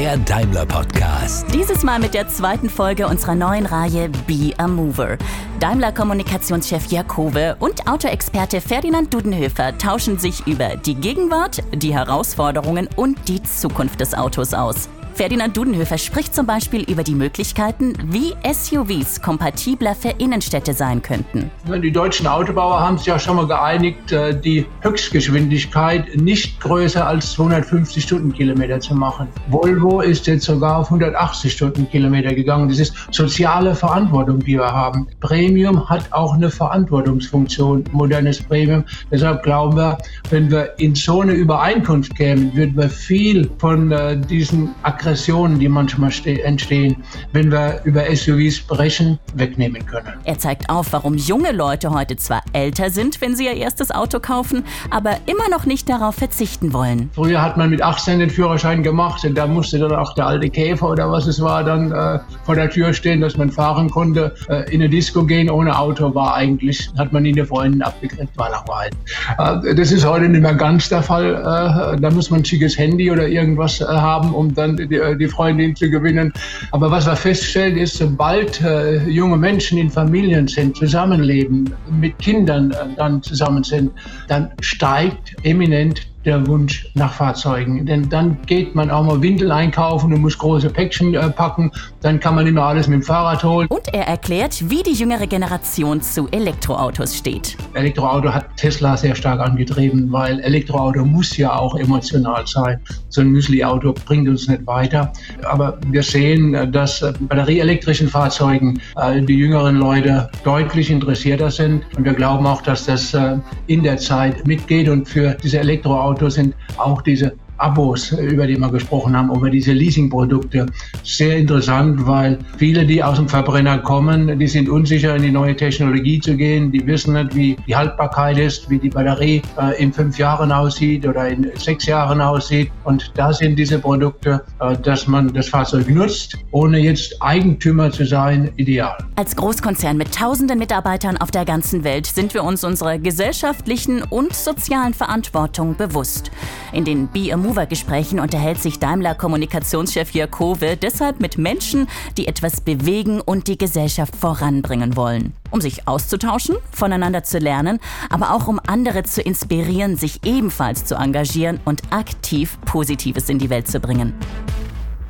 der Daimler Podcast. Dieses Mal mit der zweiten Folge unserer neuen Reihe Be a Mover. Daimler Kommunikationschef Jakove und Autoexperte Ferdinand Dudenhöfer tauschen sich über die Gegenwart, die Herausforderungen und die Zukunft des Autos aus. Ferdinand Dudenhöfer spricht zum Beispiel über die Möglichkeiten, wie SUVs kompatibler für Innenstädte sein könnten. Die deutschen Autobauer haben sich ja schon mal geeinigt, äh, die Höchstgeschwindigkeit nicht größer als 250 Stundenkilometer zu machen. Volvo ist jetzt sogar auf 180 Stundenkilometer gegangen. Das ist soziale Verantwortung, die wir haben. Premium hat auch eine Verantwortungsfunktion, modernes Premium. Deshalb glauben wir, wenn wir in so eine Übereinkunft kämen, würden wir viel von äh, diesen Aggressionen Aggressionen, die manchmal entstehen, wenn wir über SUVs sprechen, wegnehmen können. Er zeigt auf, warum junge Leute heute zwar älter sind, wenn sie ihr erstes Auto kaufen, aber immer noch nicht darauf verzichten wollen. Früher hat man mit 18 den Führerschein gemacht und da musste dann auch der alte Käfer oder was es war dann äh, vor der Tür stehen, dass man fahren konnte. Äh, in eine Disco gehen ohne Auto war eigentlich, hat man ihn der Freundin abgekriegt, war langweilig. Äh, das ist heute nicht mehr ganz der Fall. Äh, da muss man ein schickes Handy oder irgendwas äh, haben, um dann die, äh, die Freundin zu gewinnen. Aber was wir feststellen ist, sobald äh, junge Menschen in Familien sind, zusammenleben, mit Kindern äh, dann zusammen sind, dann steigt eminent der Wunsch nach Fahrzeugen. Denn dann geht man auch mal Windel einkaufen und muss große Päckchen äh, packen. Dann kann man immer alles mit dem Fahrrad holen. Und er erklärt, wie die jüngere Generation zu Elektroautos steht. Elektroauto hat Tesla sehr stark angetrieben, weil Elektroauto muss ja auch emotional sein. So ein Müsli-Auto bringt uns nicht weiter. Aber wir sehen, äh, dass äh, batterieelektrischen Fahrzeugen äh, die jüngeren Leute deutlich interessierter sind. Und wir glauben auch, dass das äh, in der Zeit mitgeht und für diese Elektroautos Autos sind auch diese Abos, über die wir gesprochen haben, über diese Leasingprodukte. Sehr interessant, weil viele, die aus dem Verbrenner kommen, die sind unsicher, in die neue Technologie zu gehen. Die wissen nicht, wie die Haltbarkeit ist, wie die Batterie äh, in fünf Jahren aussieht oder in sechs Jahren aussieht. Und da sind diese Produkte, äh, dass man das Fahrzeug nutzt, ohne jetzt Eigentümer zu sein, ideal. Als Großkonzern mit tausenden Mitarbeitern auf der ganzen Welt sind wir uns unserer gesellschaftlichen und sozialen Verantwortung bewusst. In den Be Mover-Gesprächen unterhält sich Daimler-Kommunikationschef Jakove deshalb mit Menschen, die etwas bewegen und die Gesellschaft voranbringen wollen. Um sich auszutauschen, voneinander zu lernen, aber auch um andere zu inspirieren, sich ebenfalls zu engagieren und aktiv Positives in die Welt zu bringen.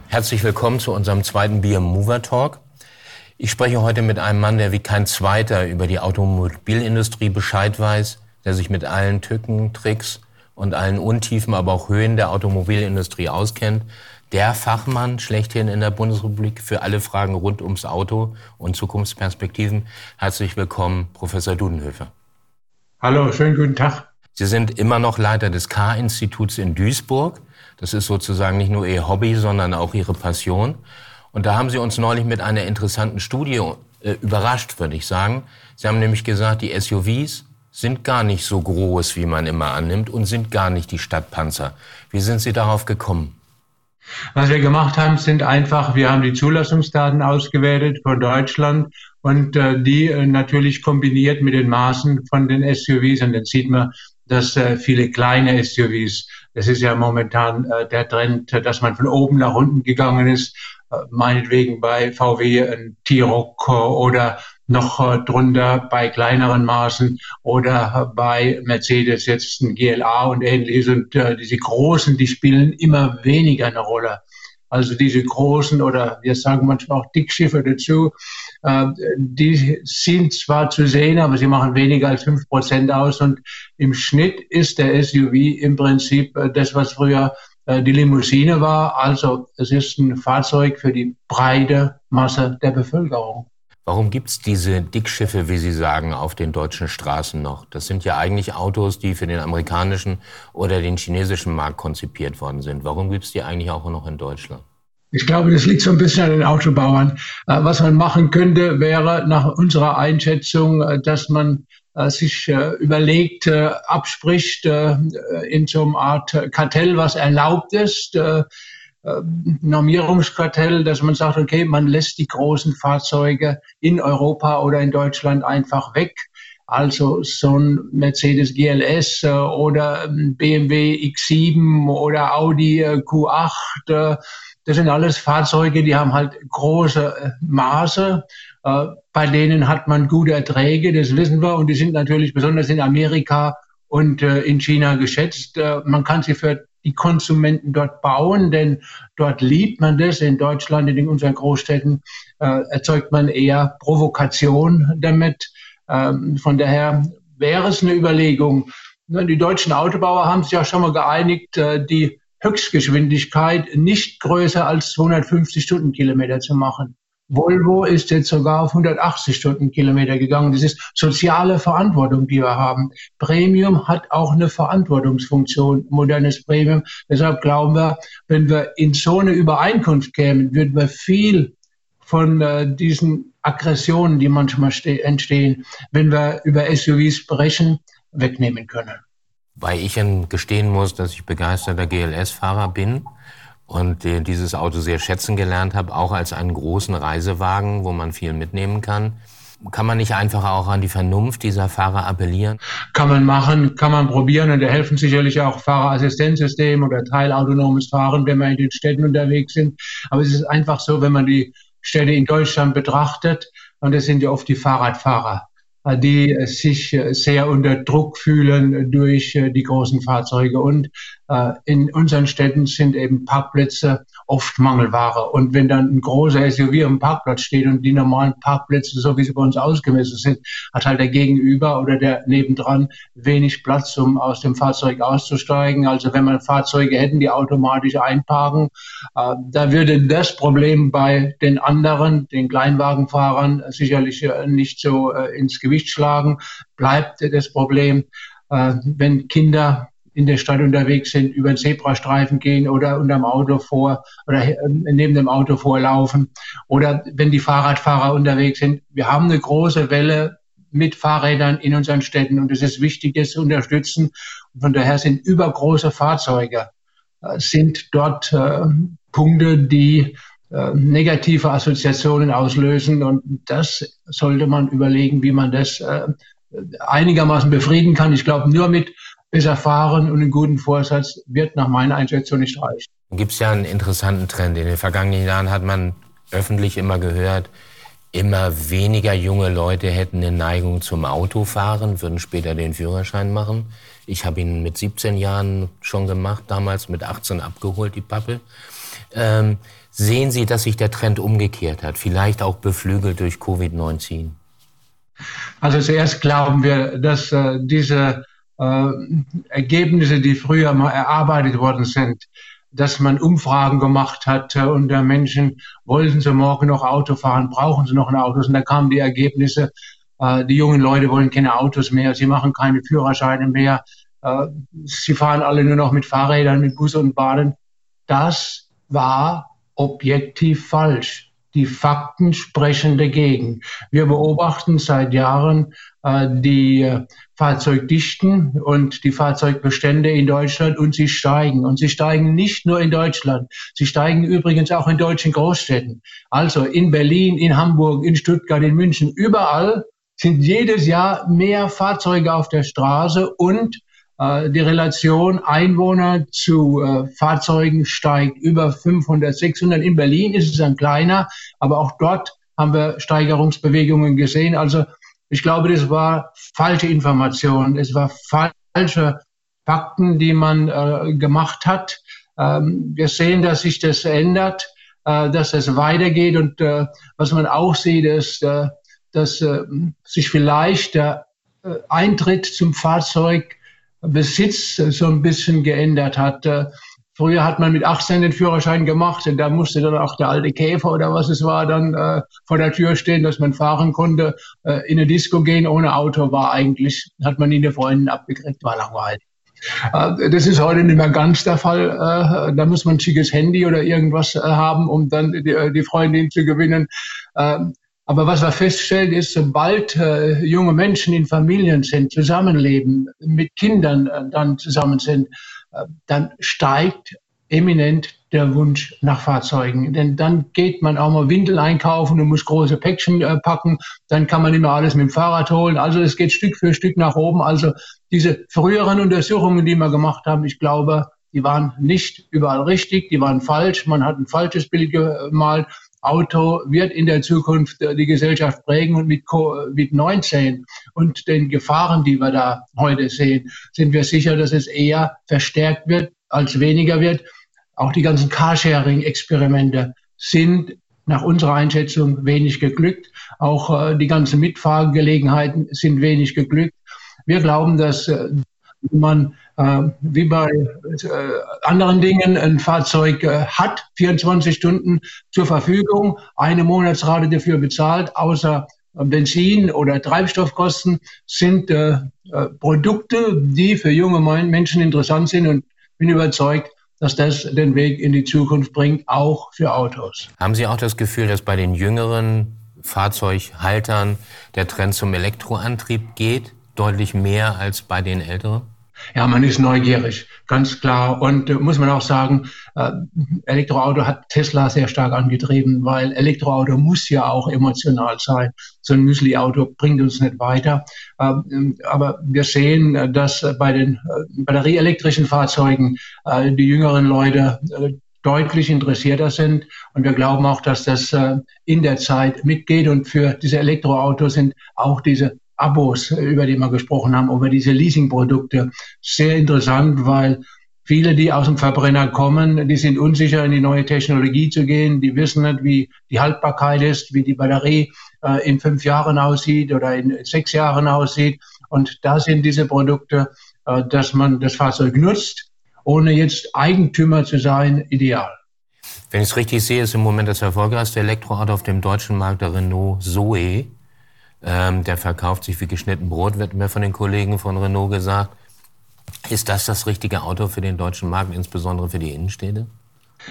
Herzlich willkommen zu unserem zweiten Bier Mover Talk. Ich spreche heute mit einem Mann, der wie kein zweiter über die Automobilindustrie Bescheid weiß, der sich mit allen Tücken, Tricks und allen Untiefen, aber auch Höhen der Automobilindustrie auskennt. Der Fachmann schlechthin in der Bundesrepublik für alle Fragen rund ums Auto und Zukunftsperspektiven. Herzlich willkommen, Professor Dudenhöfer. Hallo, schönen guten Tag. Sie sind immer noch Leiter des K-Instituts in Duisburg. Das ist sozusagen nicht nur Ihr Hobby, sondern auch Ihre Passion. Und da haben Sie uns neulich mit einer interessanten Studie äh, überrascht, würde ich sagen. Sie haben nämlich gesagt, die SUVs sind gar nicht so groß, wie man immer annimmt und sind gar nicht die Stadtpanzer. Wie sind Sie darauf gekommen? Was wir gemacht haben, sind einfach, wir haben die Zulassungsdaten ausgewertet von Deutschland und äh, die äh, natürlich kombiniert mit den Maßen von den SUVs und dann sieht man, dass äh, viele kleine SUVs, das ist ja momentan äh, der Trend, dass man von oben nach unten gegangen ist, äh, meinetwegen bei VW ein T-Roc oder noch äh, drunter bei kleineren Maßen oder bei Mercedes jetzt ein GLA und ähnliches. Und äh, diese großen, die spielen immer weniger eine Rolle. Also diese großen oder wir sagen manchmal auch Dickschiffe dazu, äh, die sind zwar zu sehen, aber sie machen weniger als fünf Prozent aus. Und im Schnitt ist der SUV im Prinzip äh, das, was früher äh, die Limousine war. Also es ist ein Fahrzeug für die breite Masse der Bevölkerung. Warum gibt es diese Dickschiffe, wie Sie sagen, auf den deutschen Straßen noch? Das sind ja eigentlich Autos, die für den amerikanischen oder den chinesischen Markt konzipiert worden sind. Warum gibt es die eigentlich auch noch in Deutschland? Ich glaube, das liegt so ein bisschen an den Autobauern. Äh, was man machen könnte, wäre nach unserer Einschätzung, äh, dass man äh, sich überlegt, abspricht in so einer Art Kartell, was erlaubt ist Normierungskartell, dass man sagt, okay, man lässt die großen Fahrzeuge in Europa oder in Deutschland einfach weg. Also so ein Mercedes GLS äh, oder BMW X7 oder Audi äh, Q8. Äh, das sind alles Fahrzeuge, die haben halt große Maße. Bei denen hat man gute Erträge, das wissen wir. Und die sind natürlich besonders in Amerika und in China geschätzt. Man kann sie für die Konsumenten dort bauen, denn dort liebt man das. In Deutschland, in unseren Großstädten, erzeugt man eher Provokation damit. Ähm, von daher wäre es eine Überlegung. Ne, die deutschen Autobauer haben sich ja schon mal geeinigt, äh, die Höchstgeschwindigkeit nicht größer als 250 Stundenkilometer zu machen. Volvo ist jetzt sogar auf 180 Stundenkilometer gegangen. Das ist soziale Verantwortung, die wir haben. Premium hat auch eine Verantwortungsfunktion, modernes Premium. Deshalb glauben wir, wenn wir in so eine Übereinkunft kämen, würden wir viel von äh, diesen Aggressionen, die manchmal entstehen, wenn wir über SUVs sprechen, wegnehmen können. Weil ich gestehen muss, dass ich begeisterter GLS-Fahrer bin und äh, dieses Auto sehr schätzen gelernt habe, auch als einen großen Reisewagen, wo man viel mitnehmen kann. Kann man nicht einfach auch an die Vernunft dieser Fahrer appellieren? Kann man machen, kann man probieren und da helfen sicherlich auch Fahrerassistenzsysteme oder teilautonomes Fahren, wenn wir in den Städten unterwegs sind. Aber es ist einfach so, wenn man die Städte in Deutschland betrachtet, und das sind ja oft die Fahrradfahrer, die sich sehr unter Druck fühlen durch die großen Fahrzeuge. Und äh, in unseren Städten sind eben Parkplätze oft Mangelware. Und wenn dann ein großer SUV am Parkplatz steht und die normalen Parkplätze, so wie sie bei uns ausgemessen sind, hat halt der Gegenüber oder der nebendran wenig Platz, um aus dem Fahrzeug auszusteigen. Also wenn man Fahrzeuge hätten, die automatisch einparken, äh, da würde das Problem bei den anderen, den Kleinwagenfahrern, sicherlich äh, nicht so ins Gewicht schlagen. Bleibt das Problem, wenn Kinder in der Stadt unterwegs sind, über den Zebrastreifen gehen oder unterm Auto vor oder ähm, neben dem Auto vorlaufen oder wenn die Fahrradfahrer unterwegs sind. Wir haben eine große Welle mit Fahrrädern in unseren Städten und es ist wichtig, das zu unterstützen. Und von daher sind übergroße Fahrzeuge, äh, sind dort äh, Punkte, die äh, negative Assoziationen auslösen und das sollte man überlegen, wie man das äh, einigermaßen befrieden kann. Ich glaube, nur mit bis erfahren und einen guten Vorsatz wird nach meiner Einschätzung nicht reichen. Gibt es ja einen interessanten Trend. In den vergangenen Jahren hat man öffentlich immer gehört, immer weniger junge Leute hätten eine Neigung zum Autofahren, würden später den Führerschein machen. Ich habe ihn mit 17 Jahren schon gemacht, damals mit 18 abgeholt, die Pappe. Ähm, sehen Sie, dass sich der Trend umgekehrt hat, vielleicht auch beflügelt durch Covid-19? Also zuerst glauben wir, dass äh, diese äh, Ergebnisse, die früher mal erarbeitet worden sind, dass man Umfragen gemacht hat äh, unter Menschen, wollten sie morgen noch Auto fahren, brauchen sie noch ein Auto? Und da kamen die Ergebnisse, äh, die jungen Leute wollen keine Autos mehr, sie machen keine Führerscheine mehr, äh, sie fahren alle nur noch mit Fahrrädern, mit Bus und Bahnen. Das war objektiv falsch. Die Fakten sprechen dagegen. Wir beobachten seit Jahren äh, die Fahrzeugdichten und die Fahrzeugbestände in Deutschland und sie steigen. Und sie steigen nicht nur in Deutschland, sie steigen übrigens auch in deutschen Großstädten. Also in Berlin, in Hamburg, in Stuttgart, in München, überall sind jedes Jahr mehr Fahrzeuge auf der Straße und die Relation Einwohner zu äh, Fahrzeugen steigt über 500, 600. In Berlin ist es dann kleiner, aber auch dort haben wir Steigerungsbewegungen gesehen. Also ich glaube, das war falsche Information. Es war falsche Fakten, die man äh, gemacht hat. Ähm, wir sehen, dass sich das ändert, äh, dass es weitergeht. Und äh, was man auch sieht, ist, äh, dass äh, sich vielleicht der äh, Eintritt zum Fahrzeug Besitz so ein bisschen geändert hat. Äh, früher hat man mit 18 den Führerschein gemacht und da musste dann auch der alte Käfer oder was es war dann äh, vor der Tür stehen, dass man fahren konnte. Äh, in eine Disco gehen ohne Auto war eigentlich, hat man ihn der Freundin abgekriegt, war langweilig. Äh, das ist heute nicht mehr ganz der Fall. Äh, da muss man ein schickes Handy oder irgendwas haben, um dann die, die Freundin zu gewinnen. Aber was wir feststellen ist, sobald äh, junge Menschen in Familien sind, zusammenleben, mit Kindern äh, dann zusammen sind, äh, dann steigt eminent der Wunsch nach Fahrzeugen. Denn dann geht man auch mal Windel einkaufen und muss große Päckchen äh, packen. Dann kann man immer alles mit dem Fahrrad holen. Also es geht Stück für Stück nach oben. Also diese früheren Untersuchungen, die wir gemacht haben, ich glaube, die waren nicht überall richtig, die waren falsch. Man hat ein falsches Bild gemalt. Auto wird in der Zukunft äh, die Gesellschaft prägen und mit Covid-19 und den Gefahren, die wir da heute sehen, sind wir sicher, dass es eher verstärkt wird als weniger wird. Auch die ganzen Carsharing-Experimente sind nach unserer Einschätzung wenig geglückt. Auch äh, die ganzen Mitfahrgelegenheiten sind wenig geglückt. Wir glauben, dass äh, man äh, wie bei äh, anderen Dingen ein Fahrzeug äh, hat, 24 Stunden zur Verfügung, eine Monatsrate dafür bezahlt, außer Benzin oder Treibstoffkosten sind äh, äh, Produkte, die für junge Menschen interessant sind und bin überzeugt, dass das den Weg in die Zukunft bringt, auch für Autos. Haben Sie auch das Gefühl, dass bei den jüngeren Fahrzeughaltern der Trend zum Elektroantrieb geht, deutlich mehr als bei den älteren? Ja, man ist neugierig, ganz klar. Und äh, muss man auch sagen, äh, Elektroauto hat Tesla sehr stark angetrieben, weil Elektroauto muss ja auch emotional sein. So ein Müsli-Auto bringt uns nicht weiter. Ähm, aber wir sehen, äh, dass bei den äh, batterieelektrischen Fahrzeugen äh, die jüngeren Leute äh, deutlich interessierter sind. Und wir glauben auch, dass das in der Zeit mitgeht. Und für diese Elektroautos sind auch diese Abos, über die wir gesprochen haben, über diese Leasingprodukte. Sehr interessant, weil viele, die aus dem Verbrenner kommen, die sind unsicher, in die neue Technologie zu gehen. Die wissen nicht, wie die Haltbarkeit ist, wie die Batterie äh, in fünf Jahren aussieht oder in sechs Jahren aussieht. Und da sind diese Produkte, äh, dass man das Fahrzeug nutzt, ohne jetzt Eigentümer zu sein, ideal. Wenn ich es richtig sehe, ist im Moment das erfolgreichste Elektroauto auf dem deutschen Markt der Renault Zoe. Ähm, der verkauft sich wie geschnitten Brot, wird mir von den Kollegen von Renault gesagt. Ist das das richtige Auto für den deutschen Markt, insbesondere für die Innenstädte?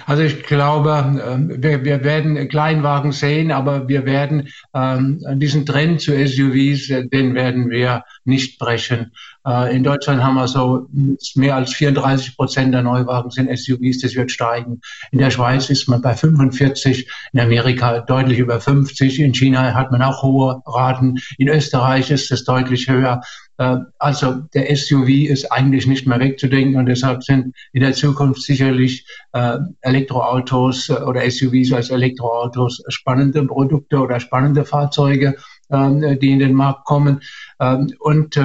Also ich glaube, ähm, wir, werden Kleinwagen sehen, aber wir werden ähm, diesen Trend zu SUVs, äh, den werden wir nicht brechen. Äh, in Deutschland haben wir so mehr als 34 Prozent der Neuwagen sind SUVs, das wird steigen. In der Schweiz ist man bei 45, in Amerika deutlich über 50, in China hat man auch hohe Raten, in Österreich ist es deutlich höher. Äh, also der SUV ist eigentlich nicht mehr wegzudenken und deshalb sind in der Zukunft sicherlich äh, Elektroautos oder SUVs als Elektroautos spannende Produkte oder spannende Fahrzeuge, ähm, die in den Markt kommen. Ähm, und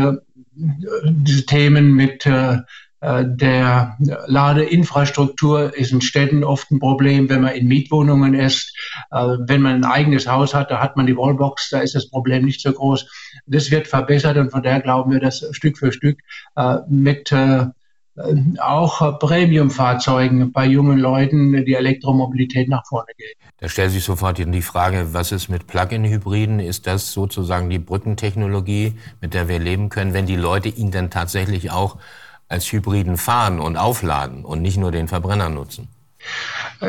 diese Themen mit äh, äh, der Ladeinfrastruktur ist in Städten oft ein Problem, wenn man in Mietwohnungen ist. Äh, wenn man ein eigenes Haus hat, da hat man die Wallbox, da ist das Problem nicht so groß. Das wird verbessert und von daher glauben wir, dass Stück für Stück mit äh, auch Premium-Fahrzeugen bei jungen Leuten die Elektromobilität nach vorne geht. Da stellt sich sofort die Frage, was ist mit Plug-in-Hybriden? Ist das sozusagen die Brückentechnologie, mit der wir leben können, wenn die Leute ihn dann tatsächlich auch als Hybriden fahren und aufladen und nicht nur den Verbrenner nutzen?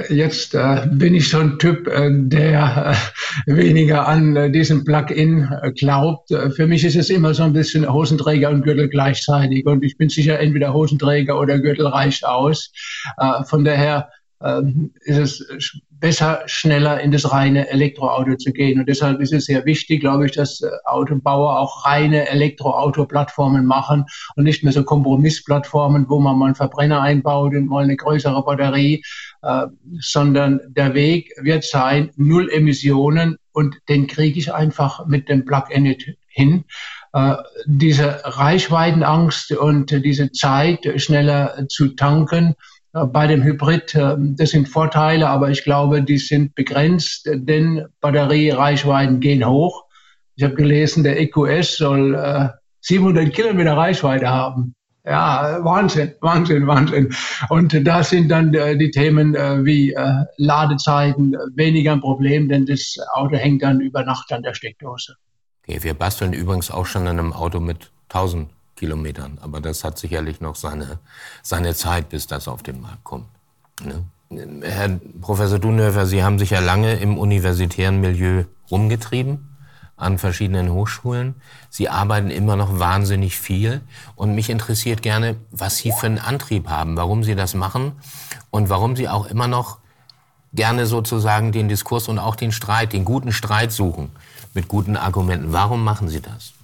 Jetzt äh, bin ich so ein Typ, äh, der äh, weniger an äh, diesen Plug-in äh, glaubt. Äh, für mich ist es immer so ein bisschen Hosenträger und Gürtel gleichzeitig. Und ich bin sicher, entweder Hosenträger oder Gürtel reicht aus. von daher ähm, ist es besser, schneller in das reine Elektroauto zu gehen. Und deshalb ist es sehr wichtig, glaube ich, dass Autobauer auch reine Elektroauto-Plattformen machen und nicht mehr so Kompromissplattformen, wo man mal einen Verbrenner einbaut und mal eine größere Batterie, äh, sondern der Weg wird sein, null Emissionen und den kriege ich einfach mit dem Plug-in hin. Äh, diese Reichweitenangst und diese Zeit, schneller zu tanken, äh, bei dem Hybrid, äh, das sind Vorteile, aber ich glaube, die sind begrenzt, denn Batteriereichweiten gehen hoch. Ich habe gelesen, der EQS soll 700 Kilometer Reichweite haben. Ja, Wahnsinn, Wahnsinn, Wahnsinn. Und da sind dann die Themen wie Ladezeiten weniger ein Problem, denn das Auto hängt dann über Nacht an der Steckdose. Okay, wir basteln übrigens auch schon an einem Auto mit 1000 Kilometern. Aber das hat sicherlich noch seine, seine Zeit, bis das auf den Markt kommt. Ne? Herr Professor Dunhöfer, Sie haben sich ja lange im universitären Milieu rumgetrieben, an verschiedenen Hochschulen. Sie arbeiten immer noch wahnsinnig viel. Und mich interessiert gerne, was Sie für einen Antrieb haben, warum Sie das machen und warum Sie auch immer noch gerne sozusagen den Diskurs und auch den Streit, den guten Streit suchen mit guten Argumenten. Warum machen Sie das?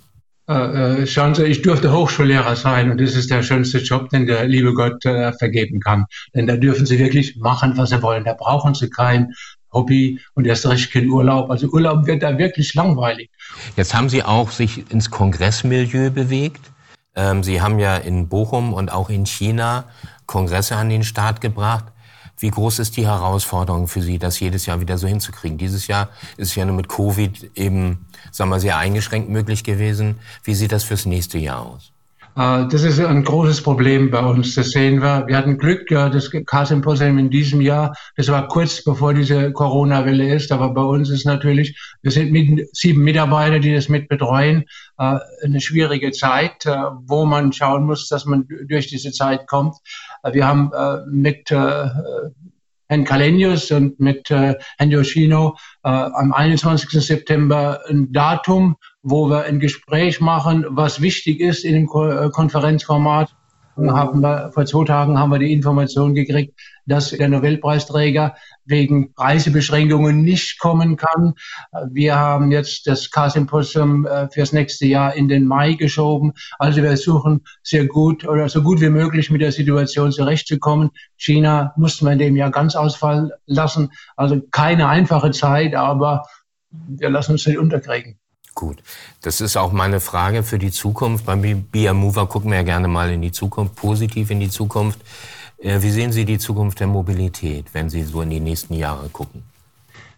Äh, äh, schauen Sie, ich durfte Hochschullehrer sein und das ist der schönste Job, den der liebe Gott äh, vergeben kann. Denn da dürfen Sie wirklich machen, was Sie wollen. Da brauchen Sie kein Hobby und erst recht kein Urlaub. Also Urlaub wird da wirklich langweilig. Jetzt haben Sie auch sich ins Kongressmilieu bewegt. Ähm, Sie haben ja in Bochum und auch in China Kongresse an den Start gebracht. Wie groß ist die Herausforderung für Sie, das jedes Jahr wieder so hinzukriegen? Dieses Jahr ist ja nur mit Covid eben, sagen wir, sehr eingeschränkt möglich gewesen. Wie sieht das fürs nächste Jahr aus? Äh, das ist ein großes Problem bei uns. Das sehen wir. Wir hatten Glück, das K-Symposium in diesem Jahr. Das war kurz bevor diese Corona-Welle ist. Aber bei uns ist natürlich, wir sind mit sieben Mitarbeiter, die das mit betreuen, äh, eine schwierige Zeit, äh, wo man schauen muss, dass man durch diese Zeit kommt. Wir haben mit Herrn Kalenius und mit Herrn Yoshino am 21. September ein Datum wo wir ein Gespräch machen, was wichtig ist in dem äh, Konferenzformat. Haben wir, vor zwei Tagen haben wir die Information gekriegt, dass der Nobelpreisträger wegen Reisebeschränkungen nicht kommen kann. Wir haben jetzt das K-Symposium äh, fürs nächste Jahr in den Mai geschoben. Also wir versuchen sehr gut oder so gut wie möglich mit der Situation zurechtzukommen. China mussten wir in dem Jahr ganz ausfallen lassen. Also keine einfache Zeit, aber wir lassen uns nicht unterkriegen. Gut, das ist auch meine Frage für die Zukunft. Beim Be Mover gucken wir ja gerne mal in die Zukunft, positiv in die Zukunft. Äh, wie sehen Sie die Zukunft der Mobilität, wenn Sie so in die nächsten Jahre gucken?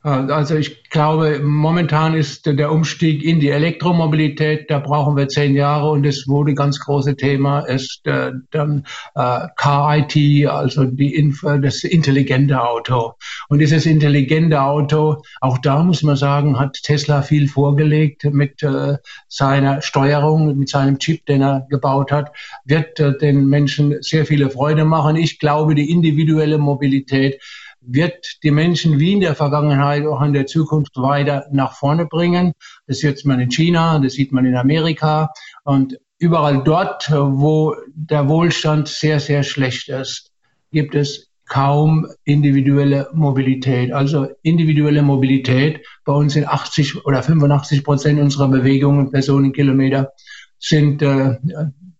Äh, also ich glaube, momentan ist der Umstieg in die Elektromobilität, da brauchen wir zehn Jahre und das wurde ganz große Thema, ist äh, dann äh, Car-IT, also die Inf das intelligente Auto. Und dieses intelligente Auto, auch da muss man sagen, hat Tesla viel vorgelegt mit äh, seiner Steuerung, mit seinem Chip, den er gebaut hat, wird äh, den Menschen sehr viele Freude machen. Ich glaube, die individuelle Mobilität wird die Menschen wie in der Vergangenheit auch in der Zukunft weiter nach vorne bringen. Das sieht man in China, das sieht man in Amerika und überall dort, wo der Wohlstand sehr, sehr schlecht ist, gibt es kaum individuelle Mobilität. Also individuelle Mobilität bei uns sind 80 oder 85 Prozent unserer Bewegungen, Personenkilometer, sind äh,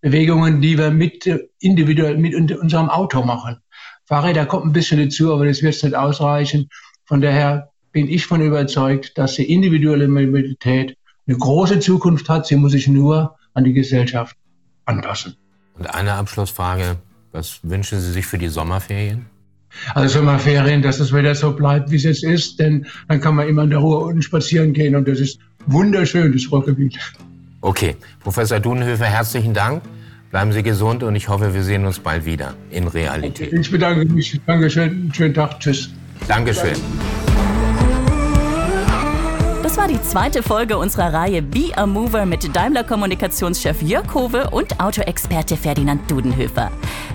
Bewegungen, die wir mit individuell mit unserem Auto machen. Fahrräder kommt ein bisschen dazu, aber das wird nicht ausreichen. Von daher bin ich von überzeugt, dass die individuelle Mobilität eine große Zukunft hat. Sie muss sich nur an die Gesellschaft anpassen. Und eine Abschlussfrage. Was wünschen Sie sich für die Sommerferien? Also Sommerferien, dass das Wetter so bleibt, wie es jetzt ist, denn dann kann man immer in der Ruhe unten spazieren gehen und das ist wunderschön, das Ruhrgebiet. Okay, Professor Dunhöfer, herzlichen Dank. Bleiben Sie gesund und ich hoffe, wir sehen uns bald wieder in Realität. Ich bedanke mich. Dankeschön. Schönen Tag. Tschüss. Dankeschön. Das war die zweite Folge unserer Reihe Be a Mover mit Daimler Kommunikationschef Jörg Hove und Autoexperte Ferdinand Dudenhöfer.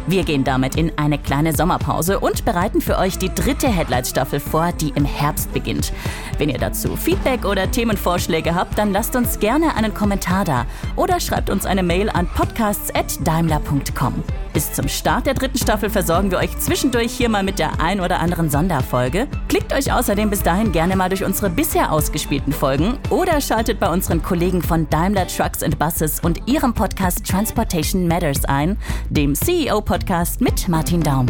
Wir gehen damit in eine kleine Sommerpause und bereiten für euch die dritte Headlights-Staffel vor, die im Herbst beginnt. Wenn ihr dazu Feedback oder Themenvorschläge habt, dann lasst uns gerne einen Kommentar da oder schreibt uns eine Mail an podcasts.daimler.com. Bis zum Start der dritten Staffel versorgen wir euch zwischendurch hier mal mit der ein oder anderen Sonderfolge. Klickt euch außerdem bis dahin gerne mal durch unsere bisher ausgespielten Folgen oder schaltet bei unseren Kollegen von Daimler Trucks and Buses und ihrem Podcast Transportation Matters ein, dem CEO-Podcast mit Martin Daum.